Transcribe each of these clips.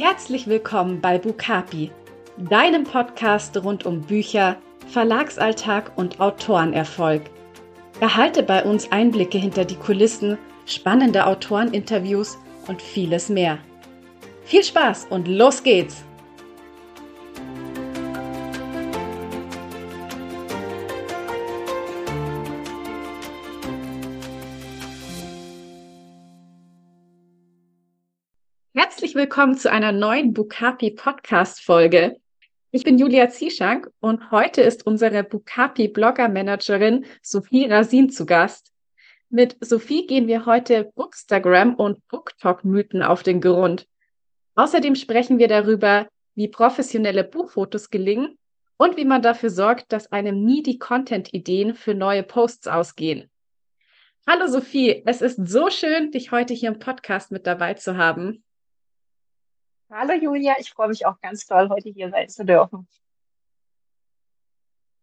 Herzlich willkommen bei Bukapi, deinem Podcast rund um Bücher, Verlagsalltag und Autorenerfolg. Erhalte bei uns Einblicke hinter die Kulissen, spannende Autoreninterviews und vieles mehr. Viel Spaß und los geht's! Willkommen zu einer neuen Bukapi Podcast Folge. Ich bin Julia Zieschank und heute ist unsere Bukapi Blogger Managerin Sophie Rasin zu Gast. Mit Sophie gehen wir heute Bookstagram und Booktalk Mythen auf den Grund. Außerdem sprechen wir darüber, wie professionelle Buchfotos gelingen und wie man dafür sorgt, dass einem nie die Content-Ideen für neue Posts ausgehen. Hallo Sophie, es ist so schön, dich heute hier im Podcast mit dabei zu haben. Hallo Julia, ich freue mich auch ganz toll, heute hier sein zu dürfen.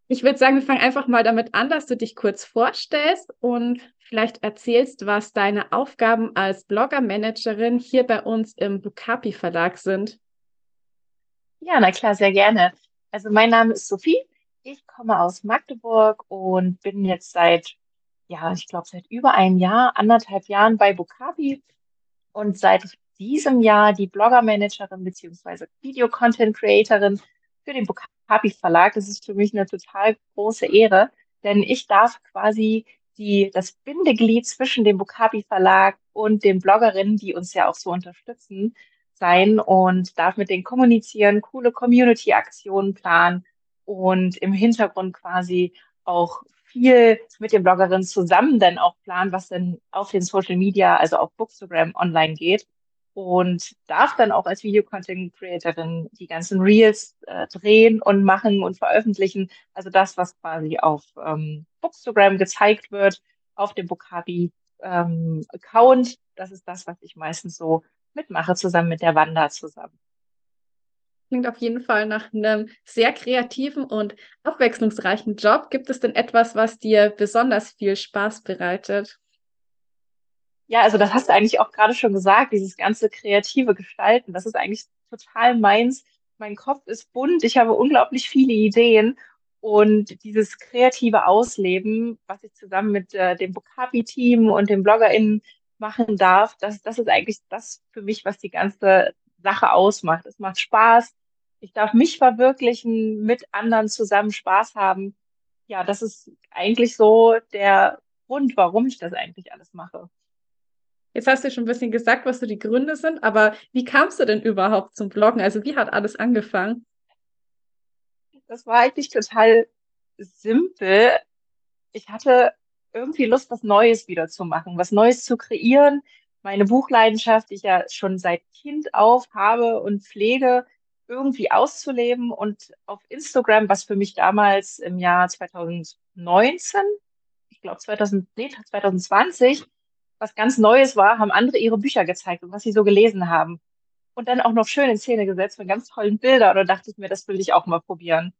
Ich würde sagen, wir fangen einfach mal damit an, dass du dich kurz vorstellst und vielleicht erzählst, was deine Aufgaben als Blogger-Managerin hier bei uns im Bukapi Verlag sind. Ja, na klar, sehr gerne. Also mein Name ist Sophie. Ich komme aus Magdeburg und bin jetzt seit, ja, ich glaube seit über einem Jahr, anderthalb Jahren bei Bukapi. Und seit ich diesem Jahr die Blogger-Managerin beziehungsweise Video-Content-Creatorin für den Bukapi Verlag. Das ist für mich eine total große Ehre, denn ich darf quasi die, das Bindeglied zwischen dem Bukapi Verlag und den Bloggerinnen, die uns ja auch so unterstützen, sein und darf mit denen kommunizieren, coole Community-Aktionen planen und im Hintergrund quasi auch viel mit den Bloggerinnen zusammen dann auch planen, was denn auf den Social Media, also auf Bookstagram online geht und darf dann auch als Video-Content-Creatorin die ganzen Reels äh, drehen und machen und veröffentlichen. Also das, was quasi auf ähm, Bookstagram gezeigt wird, auf dem Bookhabi ähm, Account, das ist das, was ich meistens so mitmache, zusammen mit der Wanda zusammen. Klingt auf jeden Fall nach einem sehr kreativen und abwechslungsreichen Job. Gibt es denn etwas, was dir besonders viel Spaß bereitet? Ja, also das hast du eigentlich auch gerade schon gesagt, dieses ganze kreative Gestalten, das ist eigentlich total meins. Mein Kopf ist bunt, ich habe unglaublich viele Ideen und dieses kreative Ausleben, was ich zusammen mit äh, dem Bokabi-Team und den BloggerInnen machen darf, das, das ist eigentlich das für mich, was die ganze Sache ausmacht. Es macht Spaß. Ich darf mich verwirklichen, mit anderen zusammen Spaß haben. Ja, das ist eigentlich so der Grund, warum ich das eigentlich alles mache. Jetzt hast du schon ein bisschen gesagt, was so die Gründe sind, aber wie kamst du denn überhaupt zum Bloggen? Also wie hat alles angefangen? Das war eigentlich total simpel. Ich hatte irgendwie Lust, was Neues wieder zu machen, was Neues zu kreieren. Meine Buchleidenschaft, die ich ja schon seit Kind auf habe und pflege, irgendwie auszuleben und auf Instagram, was für mich damals im Jahr 2019, ich glaube 2000, nee, 2020, was ganz Neues war, haben andere ihre Bücher gezeigt und was sie so gelesen haben. Und dann auch noch schön in Szene gesetzt mit ganz tollen Bildern. Und da dachte ich mir, das will ich auch mal probieren.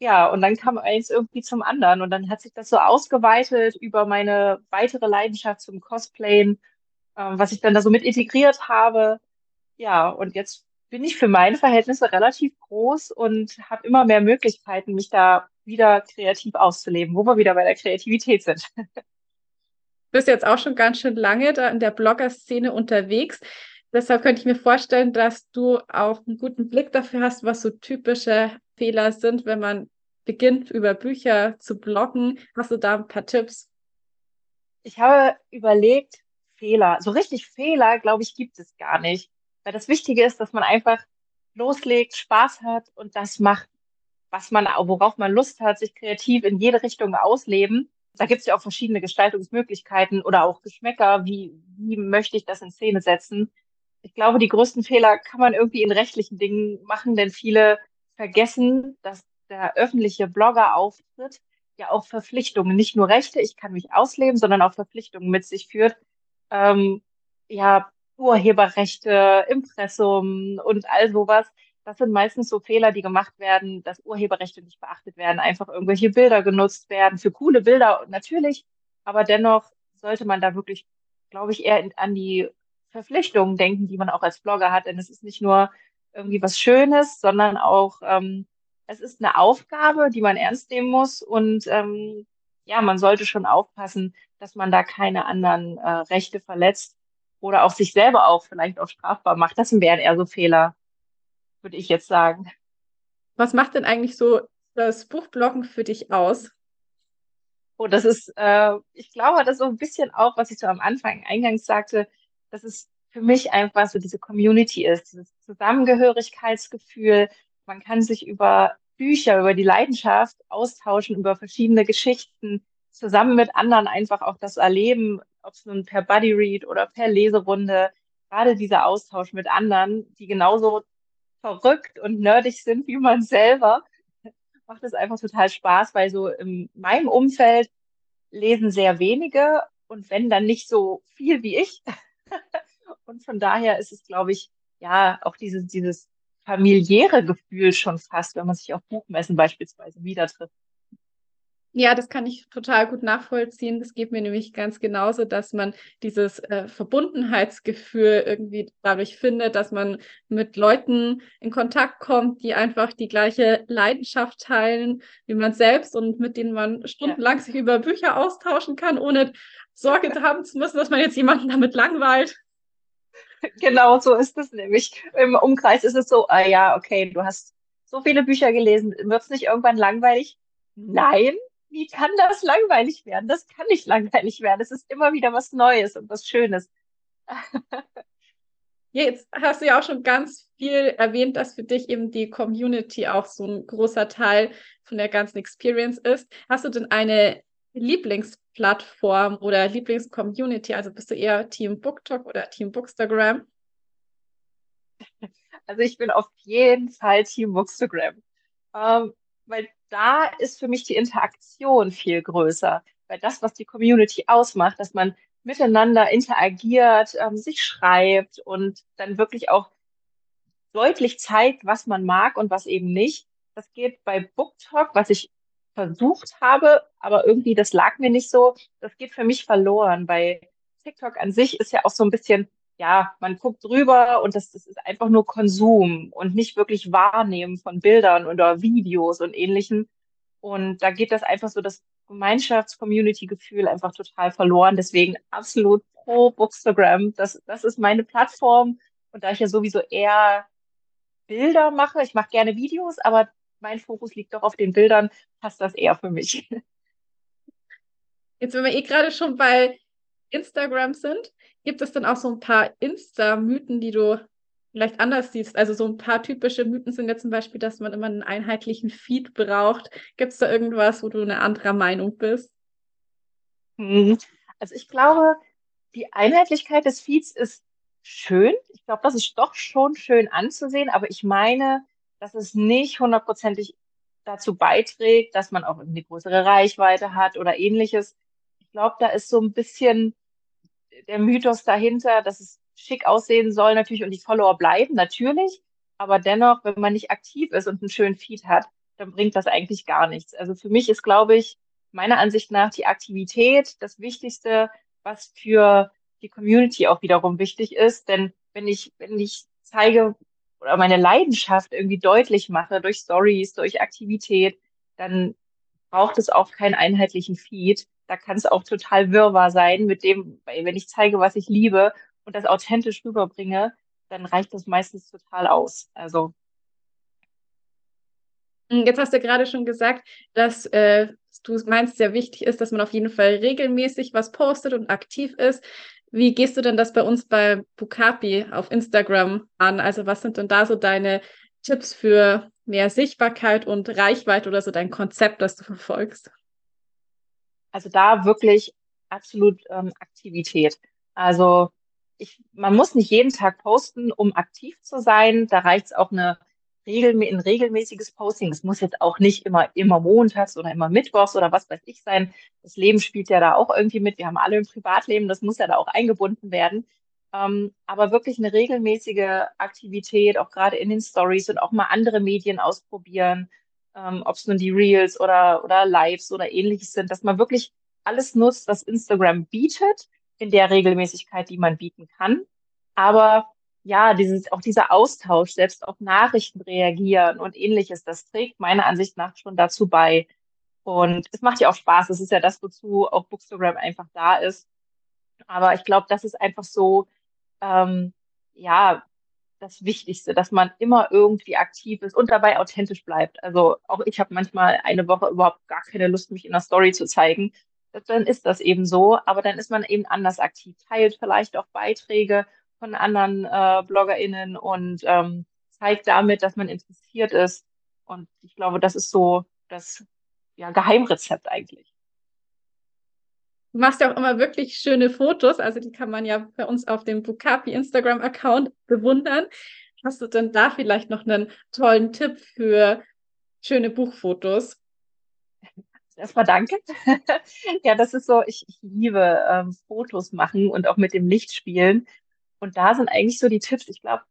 Ja, und dann kam eins irgendwie zum anderen. Und dann hat sich das so ausgeweitet über meine weitere Leidenschaft zum Cosplayen, äh, was ich dann da so mit integriert habe. Ja, und jetzt bin ich für meine Verhältnisse relativ groß und habe immer mehr Möglichkeiten, mich da wieder kreativ auszuleben, wo wir wieder bei der Kreativität sind. bist jetzt auch schon ganz schön lange da in der Blogger-Szene unterwegs. Deshalb könnte ich mir vorstellen, dass du auch einen guten Blick dafür hast, was so typische Fehler sind, wenn man beginnt, über Bücher zu bloggen. Hast du da ein paar Tipps? Ich habe überlegt, Fehler. So richtig Fehler, glaube ich, gibt es gar nicht. Weil das Wichtige ist, dass man einfach loslegt, Spaß hat und das macht, was man, worauf man Lust hat, sich kreativ in jede Richtung ausleben da gibt es ja auch verschiedene Gestaltungsmöglichkeiten oder auch Geschmäcker, wie, wie möchte ich das in Szene setzen. Ich glaube, die größten Fehler kann man irgendwie in rechtlichen Dingen machen, denn viele vergessen, dass der öffentliche Blogger-Auftritt ja auch Verpflichtungen, nicht nur Rechte, ich kann mich ausleben, sondern auch Verpflichtungen mit sich führt. Ähm, ja, Urheberrechte, Impressum und all sowas. Das sind meistens so Fehler, die gemacht werden, dass Urheberrechte nicht beachtet werden, einfach irgendwelche Bilder genutzt werden, für coole Bilder natürlich, aber dennoch sollte man da wirklich, glaube ich, eher an die Verpflichtungen denken, die man auch als Blogger hat. Denn es ist nicht nur irgendwie was Schönes, sondern auch, ähm, es ist eine Aufgabe, die man ernst nehmen muss. Und ähm, ja, man sollte schon aufpassen, dass man da keine anderen äh, Rechte verletzt oder auch sich selber auch vielleicht auch strafbar macht. Das wären eher so Fehler, würde ich jetzt sagen. Was macht denn eigentlich so das Buchbloggen für dich aus? Oh, das ist, äh, ich glaube, das ist so ein bisschen auch, was ich so am Anfang eingangs sagte, dass es für mich einfach so diese Community ist, dieses Zusammengehörigkeitsgefühl. Man kann sich über Bücher, über die Leidenschaft austauschen, über verschiedene Geschichten, zusammen mit anderen einfach auch das erleben, ob es nun per Buddy Read oder per Leserunde, gerade dieser Austausch mit anderen, die genauso verrückt und nerdig sind wie man selber, macht es einfach total Spaß, weil so in meinem Umfeld lesen sehr wenige und wenn dann nicht so viel wie ich. und von daher ist es, glaube ich, ja, auch dieses, dieses familiäre Gefühl schon fast, wenn man sich auf Buchmessen beispielsweise wieder trifft. Ja, das kann ich total gut nachvollziehen. Das geht mir nämlich ganz genauso, dass man dieses äh, Verbundenheitsgefühl irgendwie dadurch findet, dass man mit Leuten in Kontakt kommt, die einfach die gleiche Leidenschaft teilen wie man selbst und mit denen man stundenlang ja. sich über Bücher austauschen kann, ohne Sorge haben zu müssen, dass man jetzt jemanden damit langweilt. Genau so ist es nämlich. Im Umkreis ist es so, ah ja, okay, du hast so viele Bücher gelesen, wird es nicht irgendwann langweilig? Nein, wie kann das langweilig werden? Das kann nicht langweilig werden. Es ist immer wieder was Neues und was Schönes. Jetzt hast du ja auch schon ganz viel erwähnt, dass für dich eben die Community auch so ein großer Teil von der ganzen Experience ist. Hast du denn eine Lieblingsplattform oder Lieblingscommunity? Also bist du eher Team BookTok oder Team Bookstagram? Also ich bin auf jeden Fall Team Bookstagram. Ähm, weil da ist für mich die Interaktion viel größer. Weil das, was die Community ausmacht, dass man miteinander interagiert, ähm, sich schreibt und dann wirklich auch deutlich zeigt, was man mag und was eben nicht. Das geht bei BookTalk, was ich versucht habe, aber irgendwie das lag mir nicht so. Das geht für mich verloren. Bei TikTok an sich ist ja auch so ein bisschen ja, man guckt drüber und das, das ist einfach nur Konsum und nicht wirklich Wahrnehmen von Bildern oder Videos und ähnlichem. Und da geht das einfach so das Gemeinschafts-Community-Gefühl einfach total verloren. Deswegen absolut pro Bookstagram. Das, das ist meine Plattform. Und da ich ja sowieso eher Bilder mache, ich mache gerne Videos, aber mein Fokus liegt doch auf den Bildern, passt das eher für mich. Jetzt, wenn wir eh gerade schon bei Instagram sind, Gibt es dann auch so ein paar Insta-Mythen, die du vielleicht anders siehst? Also so ein paar typische Mythen sind ja zum Beispiel, dass man immer einen einheitlichen Feed braucht. Gibt es da irgendwas, wo du eine andere Meinung bist? Hm. Also ich glaube, die Einheitlichkeit des Feeds ist schön. Ich glaube, das ist doch schon schön anzusehen, aber ich meine, dass es nicht hundertprozentig dazu beiträgt, dass man auch eine größere Reichweite hat oder ähnliches. Ich glaube, da ist so ein bisschen der Mythos dahinter, dass es schick aussehen soll natürlich und die Follower bleiben, natürlich. Aber dennoch, wenn man nicht aktiv ist und einen schönen Feed hat, dann bringt das eigentlich gar nichts. Also für mich ist, glaube ich, meiner Ansicht nach die Aktivität das Wichtigste, was für die Community auch wiederum wichtig ist. Denn wenn ich, wenn ich zeige oder meine Leidenschaft irgendwie deutlich mache durch Stories, durch Aktivität, dann braucht es auch keinen einheitlichen Feed, da kann es auch total wirrwarr sein mit dem, wenn ich zeige, was ich liebe und das authentisch rüberbringe, dann reicht das meistens total aus. Also. Hm, jetzt hast du gerade schon gesagt, dass äh, du meinst, sehr wichtig ist, dass man auf jeden Fall regelmäßig was postet und aktiv ist. Wie gehst du denn das bei uns bei Bukapi auf Instagram an? Also was sind denn da so deine Tipps für mehr Sichtbarkeit und Reichweite oder so dein Konzept, das du verfolgst? Also da wirklich absolut ähm, Aktivität. Also ich, man muss nicht jeden Tag posten, um aktiv zu sein. Da reicht es auch eine regel, ein regelmäßiges Posting. Es muss jetzt auch nicht immer, immer montags oder immer mittwochs oder was weiß ich sein. Das Leben spielt ja da auch irgendwie mit. Wir haben alle ein Privatleben, das muss ja da auch eingebunden werden. Ähm, aber wirklich eine regelmäßige Aktivität, auch gerade in den Stories und auch mal andere Medien ausprobieren ähm, ob es nun die Reels oder, oder Lives oder ähnliches sind, dass man wirklich alles nutzt, was Instagram bietet, in der Regelmäßigkeit, die man bieten kann. Aber ja, dieses, auch dieser Austausch, selbst auf Nachrichten reagieren und ähnliches, das trägt meiner Ansicht nach schon dazu bei. Und es macht ja auch Spaß. Das ist ja das, wozu auch Bookstagram einfach da ist. Aber ich glaube, das ist einfach so, ähm, ja, das Wichtigste, dass man immer irgendwie aktiv ist und dabei authentisch bleibt. Also auch ich habe manchmal eine Woche überhaupt gar keine Lust, mich in der Story zu zeigen. Dann ist das eben so, aber dann ist man eben anders aktiv, teilt vielleicht auch Beiträge von anderen äh, BloggerInnen und ähm, zeigt damit, dass man interessiert ist. Und ich glaube, das ist so das ja, Geheimrezept eigentlich. Du machst ja auch immer wirklich schöne Fotos, also die kann man ja bei uns auf dem Bukapi Instagram-Account bewundern. Hast du denn da vielleicht noch einen tollen Tipp für schöne Buchfotos? Erstmal danke. ja, das ist so, ich, ich liebe ähm, Fotos machen und auch mit dem Licht spielen. Und da sind eigentlich so die Tipps. Ich glaube,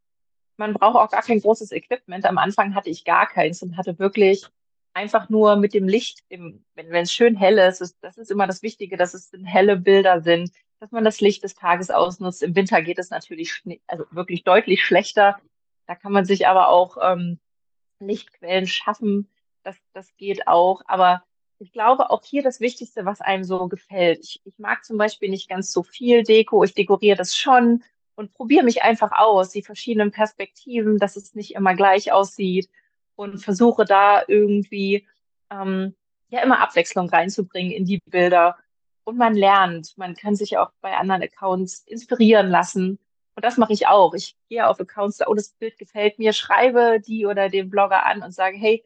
man braucht auch gar kein großes Equipment. Am Anfang hatte ich gar keins und hatte wirklich einfach nur mit dem Licht, im, wenn es schön hell ist, ist, das ist immer das Wichtige, dass es helle Bilder sind, dass man das Licht des Tages ausnutzt. Im Winter geht es natürlich also wirklich deutlich schlechter. Da kann man sich aber auch ähm, Lichtquellen schaffen. Das, das geht auch. Aber ich glaube auch hier das Wichtigste, was einem so gefällt. Ich, ich mag zum Beispiel nicht ganz so viel Deko. Ich dekoriere das schon und probiere mich einfach aus, die verschiedenen Perspektiven, dass es nicht immer gleich aussieht und versuche da irgendwie ähm, ja immer Abwechslung reinzubringen in die Bilder. Und man lernt, man kann sich auch bei anderen Accounts inspirieren lassen. Und das mache ich auch. Ich gehe auf Accounts, oh, das Bild gefällt mir, schreibe die oder den Blogger an und sage, hey,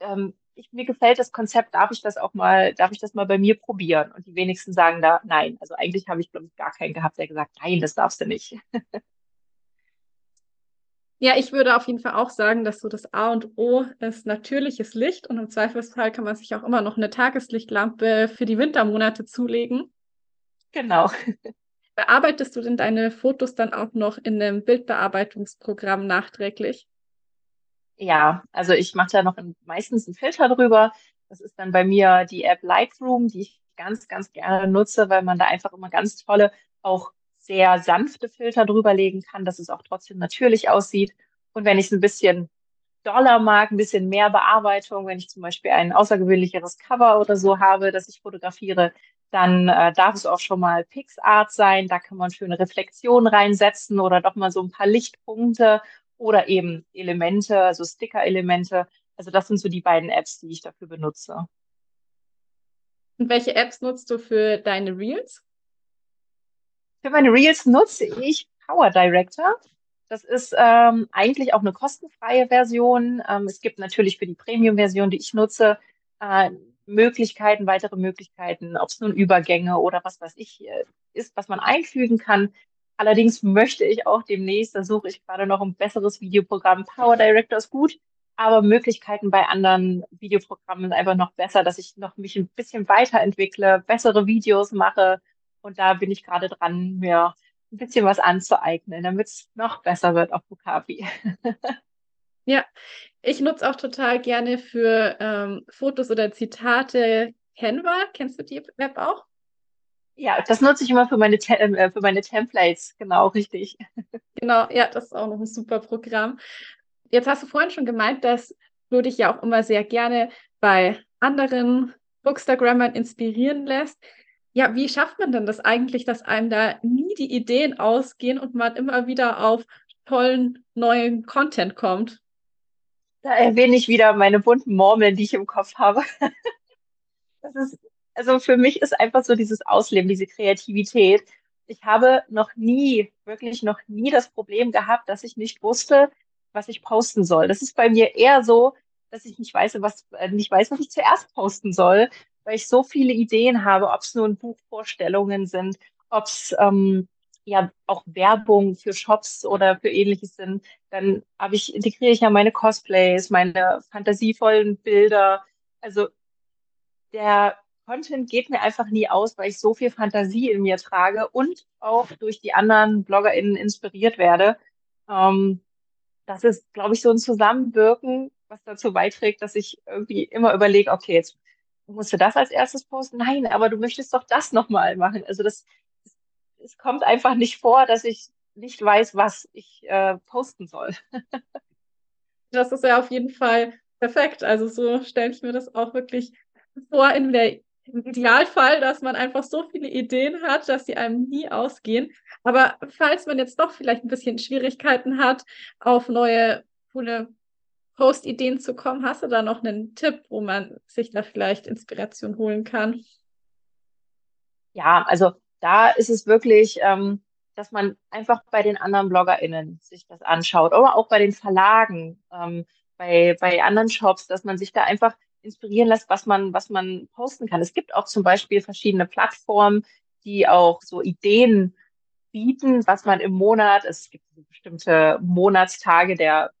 ähm, ich, mir gefällt das Konzept, darf ich das auch mal, darf ich das mal bei mir probieren? Und die wenigsten sagen da nein. Also eigentlich habe ich, glaube ich, gar keinen gehabt, der gesagt, nein, das darfst du nicht. Ja, ich würde auf jeden Fall auch sagen, dass so das A und O ist natürliches Licht und im Zweifelsfall kann man sich auch immer noch eine Tageslichtlampe für die Wintermonate zulegen. Genau. Bearbeitest du denn deine Fotos dann auch noch in einem Bildbearbeitungsprogramm nachträglich? Ja, also ich mache da noch meistens einen Filter drüber. Das ist dann bei mir die App Lightroom, die ich ganz, ganz gerne nutze, weil man da einfach immer ganz tolle, auch sehr sanfte Filter drüber legen kann, dass es auch trotzdem natürlich aussieht. Und wenn ich es ein bisschen doller mag, ein bisschen mehr Bearbeitung, wenn ich zum Beispiel ein außergewöhnlicheres Cover oder so habe, das ich fotografiere, dann äh, darf es auch schon mal PixArt sein. Da kann man schöne Reflexionen reinsetzen oder doch mal so ein paar Lichtpunkte oder eben Elemente, also Sticker-Elemente. Also das sind so die beiden Apps, die ich dafür benutze. Und welche Apps nutzt du für deine Reels? Für meine Reels nutze ich Power Director. Das ist ähm, eigentlich auch eine kostenfreie Version. Ähm, es gibt natürlich für die Premium-Version, die ich nutze, äh, Möglichkeiten, weitere Möglichkeiten, ob es nun Übergänge oder was weiß ich äh, ist, was man einfügen kann. Allerdings möchte ich auch demnächst, da suche ich gerade noch ein besseres Videoprogramm. Power Director ist gut, aber Möglichkeiten bei anderen Videoprogrammen sind einfach noch besser, dass ich noch mich ein bisschen weiterentwickle, bessere Videos mache, und da bin ich gerade dran, mir ein bisschen was anzueignen, damit es noch besser wird auf Bukapi. ja, ich nutze auch total gerne für ähm, Fotos oder Zitate Canva. Kennst du die Web auch? Ja, das nutze ich immer für meine, äh, für meine Templates, genau, richtig. Genau, ja, das ist auch noch ein super Programm. Jetzt hast du vorhin schon gemeint, dass du dich ja auch immer sehr gerne bei anderen Bookstagrammern inspirieren lässt. Ja, wie schafft man denn das eigentlich, dass einem da nie die Ideen ausgehen und man immer wieder auf tollen neuen Content kommt? Da erwähne ich wieder meine bunten Murmeln, die ich im Kopf habe. Das ist, also für mich ist einfach so dieses Ausleben, diese Kreativität. Ich habe noch nie, wirklich noch nie das Problem gehabt, dass ich nicht wusste, was ich posten soll. Das ist bei mir eher so, dass ich nicht weiß, was, äh, nicht weiß, was ich zuerst posten soll, weil ich so viele Ideen habe, ob es nun Buchvorstellungen sind, ob es ähm, ja auch Werbung für Shops oder für ähnliches sind, dann habe ich, integriere ich ja meine Cosplays, meine fantasievollen Bilder. Also der Content geht mir einfach nie aus, weil ich so viel Fantasie in mir trage und auch durch die anderen BloggerInnen inspiriert werde. Ähm, das ist, glaube ich, so ein Zusammenwirken, was dazu beiträgt, dass ich irgendwie immer überlege, okay, jetzt musst du das als erstes posten? Nein, aber du möchtest doch das nochmal machen. Also das, es kommt einfach nicht vor, dass ich nicht weiß, was ich äh, posten soll. das ist ja auf jeden Fall perfekt. Also so stelle ich mir das auch wirklich vor in der im Idealfall, dass man einfach so viele Ideen hat, dass sie einem nie ausgehen. Aber falls man jetzt doch vielleicht ein bisschen Schwierigkeiten hat, auf neue coole Post-Ideen zu kommen, hast du da noch einen Tipp, wo man sich da vielleicht Inspiration holen kann? Ja, also da ist es wirklich, ähm, dass man einfach bei den anderen BloggerInnen sich das anschaut oder auch bei den Verlagen, ähm, bei, bei anderen Shops, dass man sich da einfach inspirieren lässt, was man, was man posten kann. Es gibt auch zum Beispiel verschiedene Plattformen, die auch so Ideen bieten, was man im Monat, es gibt bestimmte Monatstage, der,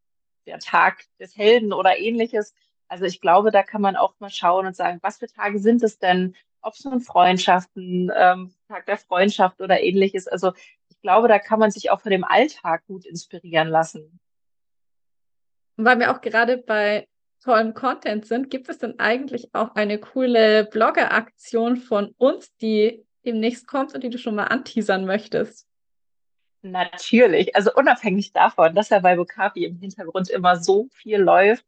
der Tag des Helden oder ähnliches. Also ich glaube, da kann man auch mal schauen und sagen, was für Tage sind es denn? Ob es nun Freundschaften, ähm, Tag der Freundschaft oder ähnliches. Also ich glaube, da kann man sich auch von dem Alltag gut inspirieren lassen. weil wir auch gerade bei tollen Content sind, gibt es denn eigentlich auch eine coole Blogger-Aktion von uns, die demnächst kommt und die du schon mal anteasern möchtest? Natürlich, also unabhängig davon, dass ja bei Bokapi im Hintergrund immer so viel läuft.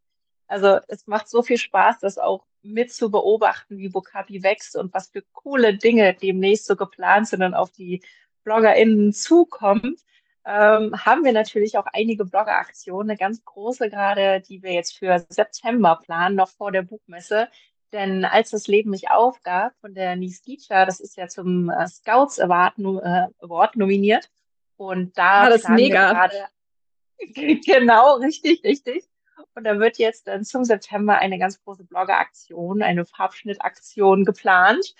Also es macht so viel Spaß, das auch mit zu beobachten, wie Bokapi wächst und was für coole Dinge demnächst so geplant sind und auf die BloggerInnen zukommt ähm, haben wir natürlich auch einige Blogger-Aktionen, eine ganz große gerade, die wir jetzt für September planen, noch vor der Buchmesse. Denn als das Leben mich aufgab von der Nies Gitscher, das ist ja zum äh, Scouts Award, äh, Award, nominiert. Und da ah, das ist mega. gerade genau, richtig, richtig. Und da wird jetzt dann zum September eine ganz große Blogger-Aktion, eine Farbschnittaktion geplant.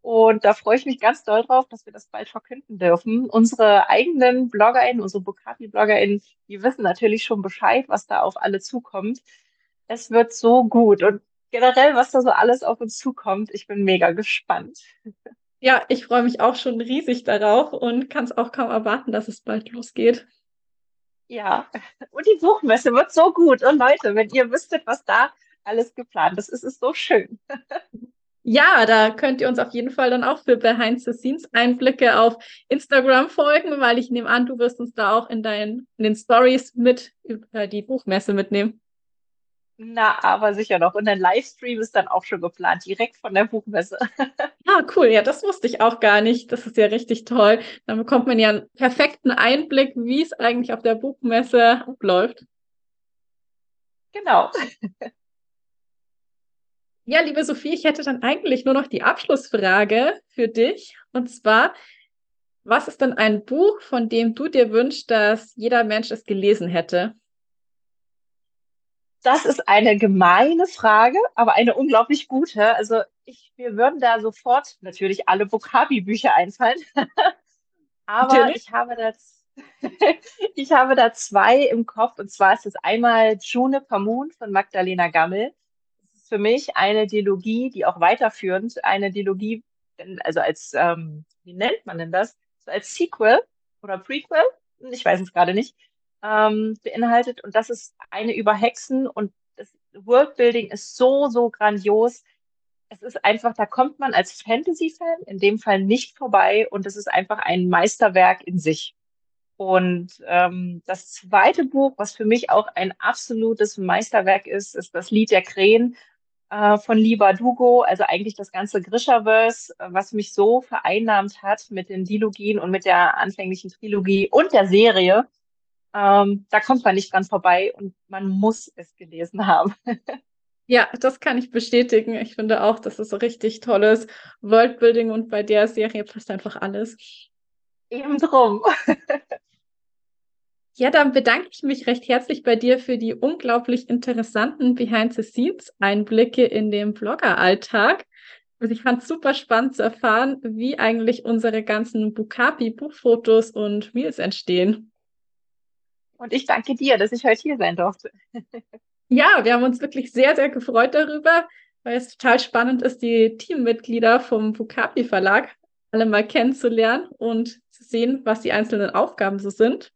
Und da freue ich mich ganz doll drauf, dass wir das bald verkünden dürfen. Unsere eigenen BloggerInnen, unsere Bukapi-BloggerInnen, die wissen natürlich schon Bescheid, was da auf alle zukommt. Es wird so gut. Und generell, was da so alles auf uns zukommt, ich bin mega gespannt. Ja, ich freue mich auch schon riesig darauf und kann es auch kaum erwarten, dass es bald losgeht. Ja, und die Buchmesse wird so gut. Und Leute, wenn ihr wüsstet, was da alles geplant ist, ist es so schön. Ja, da könnt ihr uns auf jeden Fall dann auch für Behind-the-Scenes-Einblicke auf Instagram folgen, weil ich nehme an, du wirst uns da auch in, deinen, in den Stories mit über die Buchmesse mitnehmen. Na, aber sicher noch. Und ein Livestream ist dann auch schon geplant, direkt von der Buchmesse. Ah, cool. Ja, das wusste ich auch gar nicht. Das ist ja richtig toll. Dann bekommt man ja einen perfekten Einblick, wie es eigentlich auf der Buchmesse abläuft. Genau. Ja, liebe Sophie, ich hätte dann eigentlich nur noch die Abschlussfrage für dich. Und zwar, was ist denn ein Buch, von dem du dir wünschst, dass jeder Mensch es gelesen hätte? Das ist eine gemeine Frage, aber eine unglaublich gute. Also ich, wir würden da sofort natürlich alle Vokabi-Bücher einfallen. aber natürlich. ich habe das, ich habe da zwei im Kopf. Und zwar ist es einmal Juniper Moon von Magdalena Gammel für mich eine Dialogie, die auch weiterführend eine Dialogie, also als, ähm, wie nennt man denn das? So als Sequel oder Prequel, ich weiß es gerade nicht, ähm, beinhaltet. Und das ist eine über Hexen und das Worldbuilding ist so, so grandios. Es ist einfach, da kommt man als Fantasy-Fan in dem Fall nicht vorbei und es ist einfach ein Meisterwerk in sich. Und ähm, das zweite Buch, was für mich auch ein absolutes Meisterwerk ist, ist das Lied der Krähen äh, von Liba Dugo, also eigentlich das ganze Grishaverse, was mich so vereinnahmt hat mit den Dilogien und mit der anfänglichen Trilogie und der Serie. Ähm, da kommt man nicht dran vorbei und man muss es gelesen haben. Ja, das kann ich bestätigen. Ich finde auch, das ist so richtig tolles Worldbuilding und bei der Serie passt einfach alles. Eben drum. Ja, dann bedanke ich mich recht herzlich bei dir für die unglaublich interessanten Behind-the-Scenes-Einblicke in den Blogger-Alltag. Also ich fand es super spannend zu erfahren, wie eigentlich unsere ganzen Bukapi-Buchfotos und Reels entstehen. Und ich danke dir, dass ich heute hier sein durfte. ja, wir haben uns wirklich sehr, sehr gefreut darüber, weil es total spannend ist, die Teammitglieder vom Bukapi Verlag alle mal kennenzulernen und zu sehen, was die einzelnen Aufgaben so sind.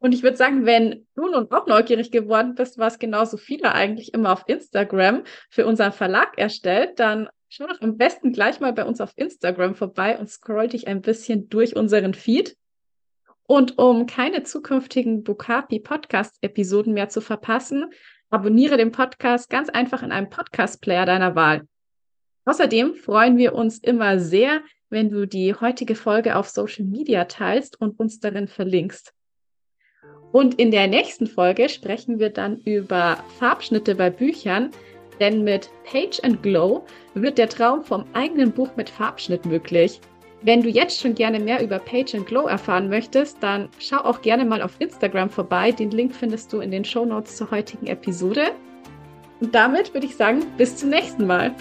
Und ich würde sagen, wenn du nun auch neugierig geworden bist, was genauso viele eigentlich immer auf Instagram für unseren Verlag erstellt, dann schau doch am besten gleich mal bei uns auf Instagram vorbei und scroll dich ein bisschen durch unseren Feed. Und um keine zukünftigen Bukapi Podcast-Episoden mehr zu verpassen, abonniere den Podcast ganz einfach in einem Podcast-Player deiner Wahl. Außerdem freuen wir uns immer sehr, wenn du die heutige Folge auf Social Media teilst und uns darin verlinkst. Und in der nächsten Folge sprechen wir dann über Farbschnitte bei Büchern, denn mit Page and Glow wird der Traum vom eigenen Buch mit Farbschnitt möglich. Wenn du jetzt schon gerne mehr über Page and Glow erfahren möchtest, dann schau auch gerne mal auf Instagram vorbei. Den Link findest du in den Show Notes zur heutigen Episode. Und damit würde ich sagen, bis zum nächsten Mal.